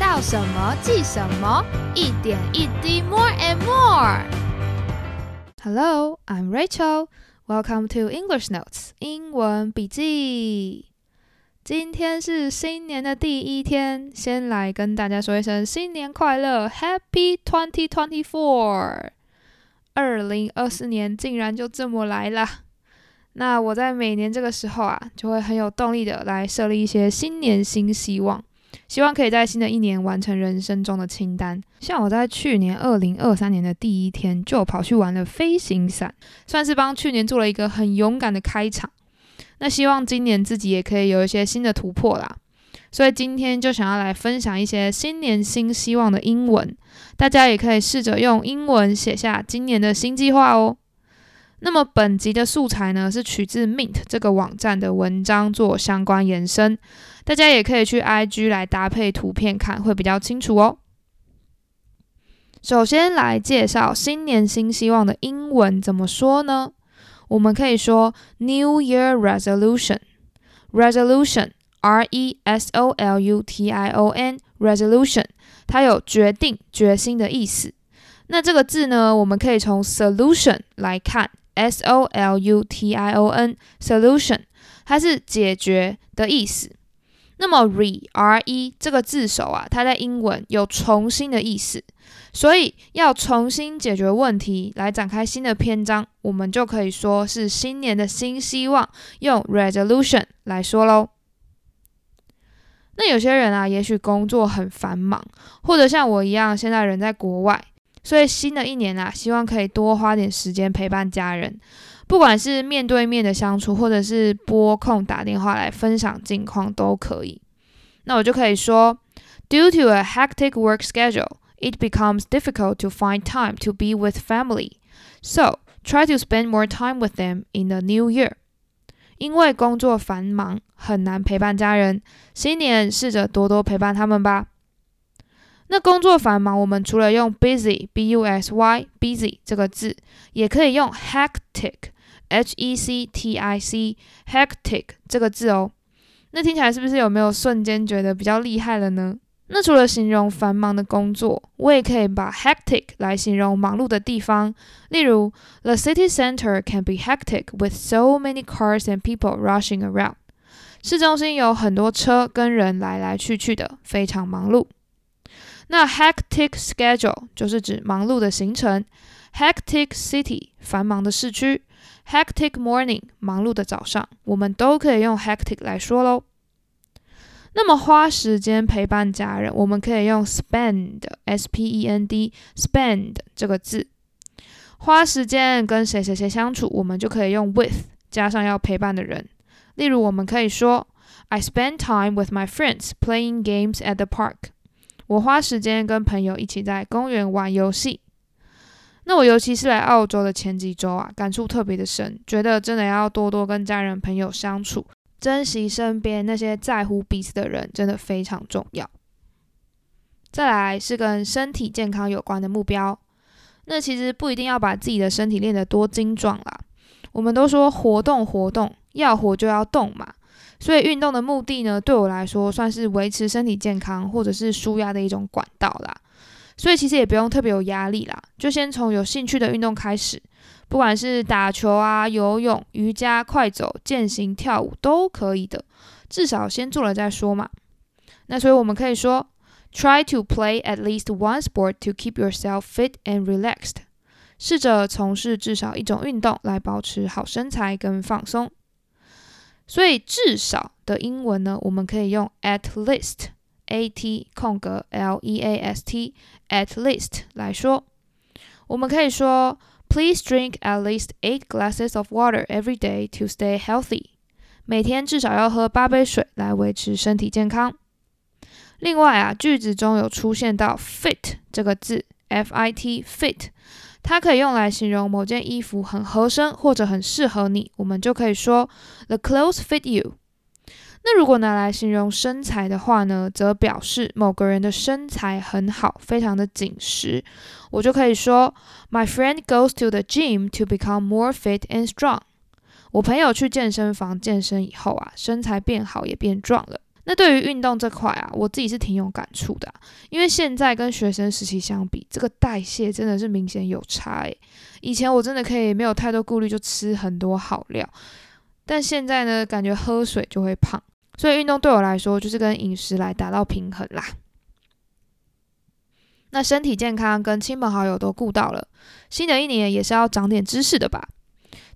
到什么记什么，一点一滴，more and more。Hello, I'm Rachel. Welcome to English Notes 英文笔记。今天是新年的第一天，先来跟大家说一声新年快乐，Happy Twenty Twenty Four。二零二四年竟然就这么来了。那我在每年这个时候啊，就会很有动力的来设立一些新年新希望，希望可以在新的一年完成人生中的清单。像我在去年二零二三年的第一天就跑去玩了飞行伞，算是帮去年做了一个很勇敢的开场。那希望今年自己也可以有一些新的突破啦。所以今天就想要来分享一些新年新希望的英文，大家也可以试着用英文写下今年的新计划哦。那么本集的素材呢，是取自 Mint 这个网站的文章做相关延伸，大家也可以去 IG 来搭配图片看，会比较清楚哦。首先来介绍新年新希望的英文怎么说呢？我们可以说 New Year Resolution，Resolution。R E S O L U T I O N，resolution，它有决定、决心的意思。那这个字呢，我们可以从 solution 来看，S O L U T I O N，solution，它是解决的意思。那么 re R E 这个字首啊，它在英文有重新的意思，所以要重新解决问题，来展开新的篇章，我们就可以说是新年的新希望，用 resolution 来说喽。那有些人啊，也许工作很繁忙，或者像我一样，现在人在国外，所以新的一年啊，希望可以多花点时间陪伴家人，不管是面对面的相处，或者是拨空打电话来分享近况都可以。那我就可以说，Due to a hectic work schedule, it becomes difficult to find time to be with family. So try to spend more time with them in the new year. 因为工作繁忙，很难陪伴家人。新年试着多多陪伴他们吧。那工作繁忙，我们除了用 busy（b u s y busy） 这个字，也可以用 hectic（h e c t i c hectic） 这个字哦。那听起来是不是有没有瞬间觉得比较厉害了呢？那除了形容繁忙的工作，我也可以把 hectic 来形容忙碌的地方。例如，The city center can be hectic with so many cars and people rushing around。市中心有很多车跟人来来去去的，非常忙碌。那 hectic schedule 就是指忙碌的行程。hectic city 繁忙的市区。hectic morning 忙碌的早上，我们都可以用 hectic 来说喽。那么花时间陪伴家人，我们可以用 spend，s p e n d，spend 这个字。花时间跟谁谁谁相处，我们就可以用 with 加上要陪伴的人。例如，我们可以说 I spend time with my friends playing games at the park。我花时间跟朋友一起在公园玩游戏。那我尤其是来澳洲的前几周啊，感触特别的深，觉得真的要多多跟家人朋友相处。珍惜身边那些在乎彼此的人，真的非常重要。再来是跟身体健康有关的目标，那其实不一定要把自己的身体练得多精壮啦。我们都说活动活动，要活就要动嘛。所以运动的目的呢，对我来说算是维持身体健康或者是舒压的一种管道啦。所以其实也不用特别有压力啦，就先从有兴趣的运动开始。不管是打球啊、游泳、瑜伽、快走、健行、跳舞都可以的，至少先做了再说嘛。那所以我们可以说，try to play at least one sport to keep yourself fit and relaxed。试着从事至少一种运动来保持好身材跟放松。所以至少的英文呢，我们可以用 at least，a t 空格 l e a s t，at least 来说。我们可以说。Please drink at least eight glasses of water every day to stay healthy。每天至少要喝八杯水来维持身体健康。另外啊，句子中有出现到 fit 这个字，f i t fit，它可以用来形容某件衣服很合身或者很适合你，我们就可以说 The clothes fit you。那如果拿来形容身材的话呢，则表示某个人的身材很好，非常的紧实。我就可以说，My friend goes to the gym to become more fit and strong。我朋友去健身房健身以后啊，身材变好也变壮了。那对于运动这块啊，我自己是挺有感触的，因为现在跟学生时期相比，这个代谢真的是明显有差诶。以前我真的可以没有太多顾虑就吃很多好料，但现在呢，感觉喝水就会胖，所以运动对我来说就是跟饮食来达到平衡啦。那身体健康跟亲朋好友都顾到了，新的一年也是要长点知识的吧？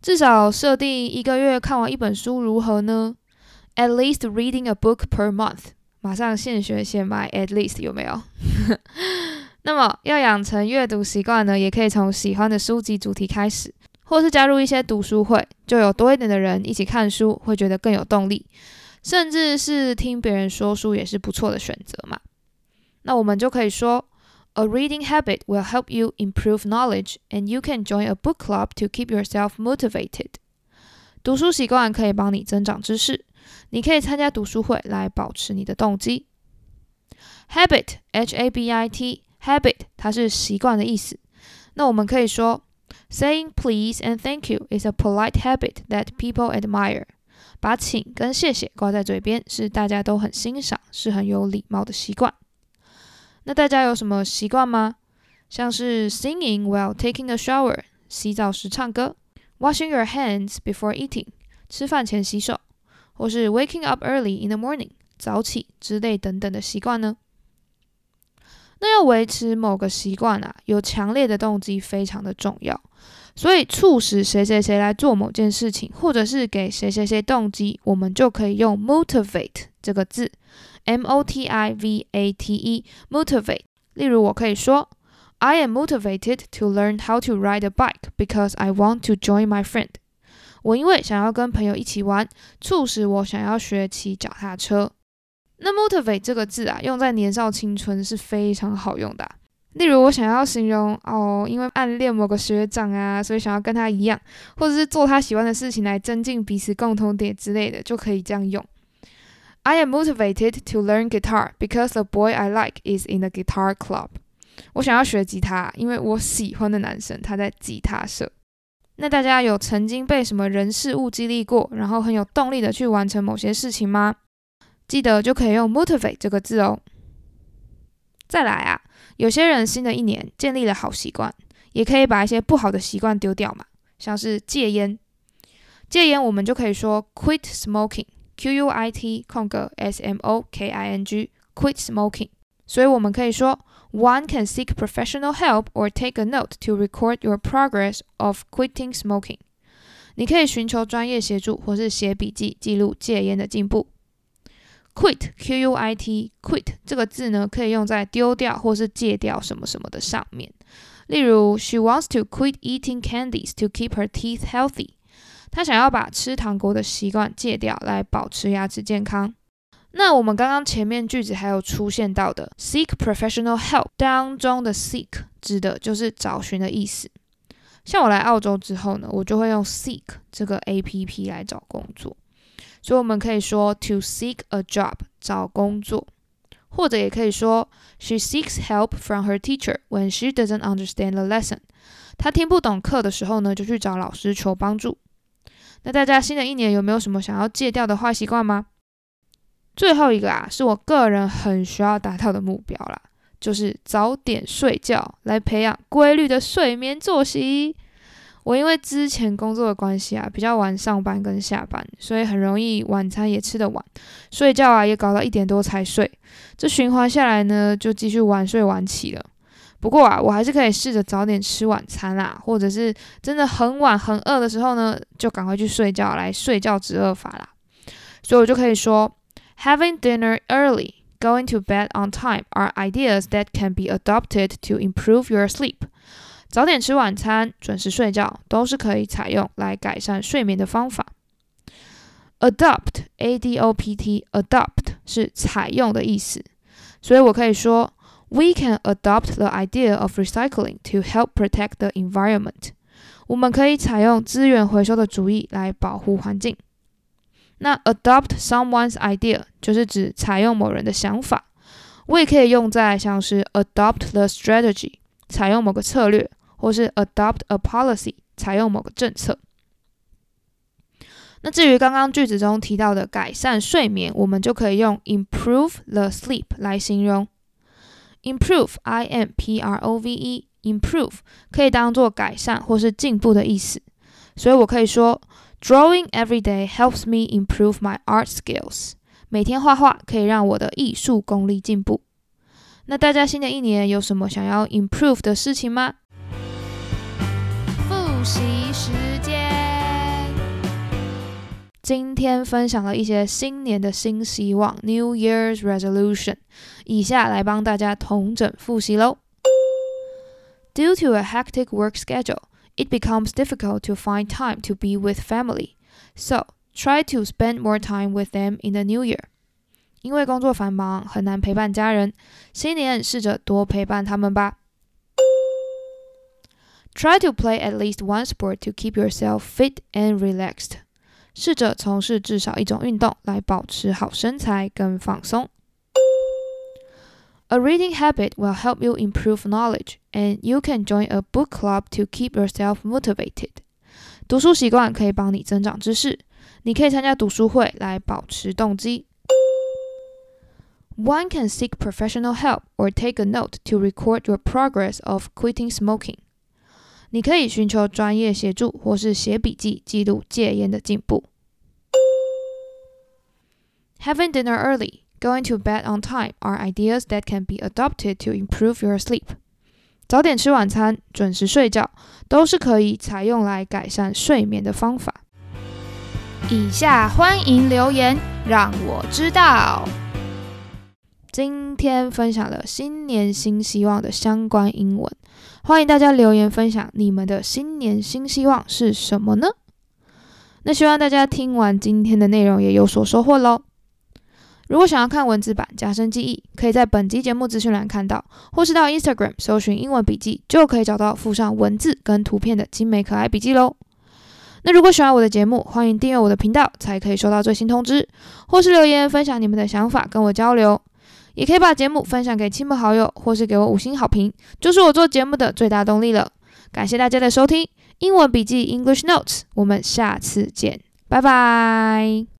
至少设定一个月看完一本书如何呢？At least reading a book per month。马上现学现卖，at least 有没有？那么要养成阅读习惯呢，也可以从喜欢的书籍主题开始，或是加入一些读书会，就有多一点的人一起看书，会觉得更有动力。甚至是听别人说书也是不错的选择嘛。那我们就可以说。A reading habit will help you improve knowledge, and you can join a book club to keep yourself motivated. 读书习惯可以帮你增长知识，你可以参加读书会来保持你的动机。Habit, H-A-B-I-T, habit，它是习惯的意思。那我们可以说，Saying please and thank you is a polite habit that people admire. 把请跟谢谢挂在嘴边，是大家都很欣赏，是很有礼貌的习惯。那大家有什么习惯吗？像是 singing while taking a shower，洗澡时唱歌；washing your hands before eating，吃饭前洗手；或是 waking up early in the morning，早起之类等等的习惯呢？那要维持某个习惯啊，有强烈的动机非常的重要。所以促使谁谁谁来做某件事情，或者是给谁谁谁动机，我们就可以用 motivate 这个字。M O T I V A T E，motivate。例如，我可以说，I am motivated to learn how to ride a bike because I want to join my friend。我因为想要跟朋友一起玩，促使我想要学骑脚踏车。那 motivate 这个字啊，用在年少青春是非常好用的。例如，我想要形容哦，因为暗恋某个学长啊，所以想要跟他一样，或者是做他喜欢的事情来增进彼此共同点之类的，就可以这样用。I am motivated to learn guitar because the boy I like is in the guitar club。我想要学吉他，因为我喜欢的男生他在吉他社。那大家有曾经被什么人事物激励过，然后很有动力的去完成某些事情吗？记得就可以用 motivate 这个字哦。再来啊，有些人新的一年建立了好习惯，也可以把一些不好的习惯丢掉嘛，像是戒烟。戒烟我们就可以说 quit smoking。Q U I T 空格 S M O K I N G quit smoking。所以我们可以说 ，One can seek professional help or take a note to record your progress of quitting smoking。你可以寻求专业协助，或是写笔记记录戒烟的进步。Quit Q U I T quit 这个字呢，可以用在丢掉或是戒掉什么什么的上面。例如，She wants to quit eating candies to keep her teeth healthy。他想要把吃糖果的习惯戒掉，来保持牙齿健康。 那我们刚刚前面句子还有出现到的 seek professional help 当中的 seek 指的就是找寻的意思。像我来澳洲之后呢，我就会用 seek 这个 A P P 来找工作。所以我们可以说 to seek a job 找工作，或者也可以说 she seeks help from her teacher when she doesn't understand the lesson。她听不懂课的时候呢，就去找老师求帮助。那大家新的一年有没有什么想要戒掉的坏习惯吗？最后一个啊，是我个人很需要达到的目标啦，就是早点睡觉，来培养规律的睡眠作息。我因为之前工作的关系啊，比较晚上班跟下班，所以很容易晚餐也吃得晚，睡觉啊也搞到一点多才睡。这循环下来呢，就继续晚睡晚起了。不过啊，我还是可以试着早点吃晚餐啦，或者是真的很晚很饿的时候呢，就赶快去睡觉，来睡觉止饿法啦。所以我就可以说 ，Having dinner early, going to bed on time are ideas that can be adopted to improve your sleep。早点吃晚餐，准时睡觉，都是可以采用来改善睡眠的方法。Adopt, A-D-O-P-T, adopt 是采用的意思，所以我可以说。We can adopt the idea of recycling to help protect the environment。我们可以采用资源回收的主意来保护环境。 那 adopt someone's idea 就是指采用某人的想法。我也可以用在像是 adopt the strategy 采用某个策略，或是 adopt a policy 采用某个政策。那至于刚刚句子中提到的改善睡眠，我们就可以用 improve the sleep 来形容。improve，i m p r o v e，improve 可以当做改善或是进步的意思。所以我可以说 ，drawing every day helps me improve my art skills。每天画画可以让我的艺术功力进步。那大家新的一年有什么想要 improve 的事情吗？复习时间，今天分享了一些新年的新希望 （New Year's Resolution），以下来帮大家统整复习喽。Due to a hectic work schedule, it becomes difficult to find time to be with family. So try to spend more time with them in the new year. 因为工作繁忙，很难陪伴家人。新年试着多陪伴他们吧。Try to play at least one sport to keep yourself fit and relaxed。试着从事至少一种运动来保持好身材跟放松。 A reading habit will help you improve knowledge, and you can join a book club to keep yourself motivated. 读书习惯可以帮你增长知识，你可以参加读书会来保持动机。one can seek professional help or take a note to record your progress of quitting smoking. 你可以寻求专业协助，或是写笔记记录戒烟的进步。Having dinner early, going to bed on time are ideas that can be adopted to improve your sleep. 早点吃晚餐，准时睡觉，都是可以采用来改善睡眠的方法。以下欢迎留言，让我知道。今天分享了新年新希望的相关英文，欢迎大家留言分享你们的新年新希望是什么呢？那希望大家听完今天的内容也有所收获喽。如果想要看文字版加深记忆，可以在本集节目资讯栏看到，或是到 Instagram 搜寻英文笔记，就可以找到附上文字跟图片的精美可爱笔记喽。那如果喜欢我的节目，欢迎订阅我的频道，才可以收到最新通知，或是留言分享你们的想法跟我交流。也可以把节目分享给亲朋好友，或是给我五星好评，就是我做节目的最大动力了。感谢大家的收听，英文笔记 English Notes，我们下次见，拜拜。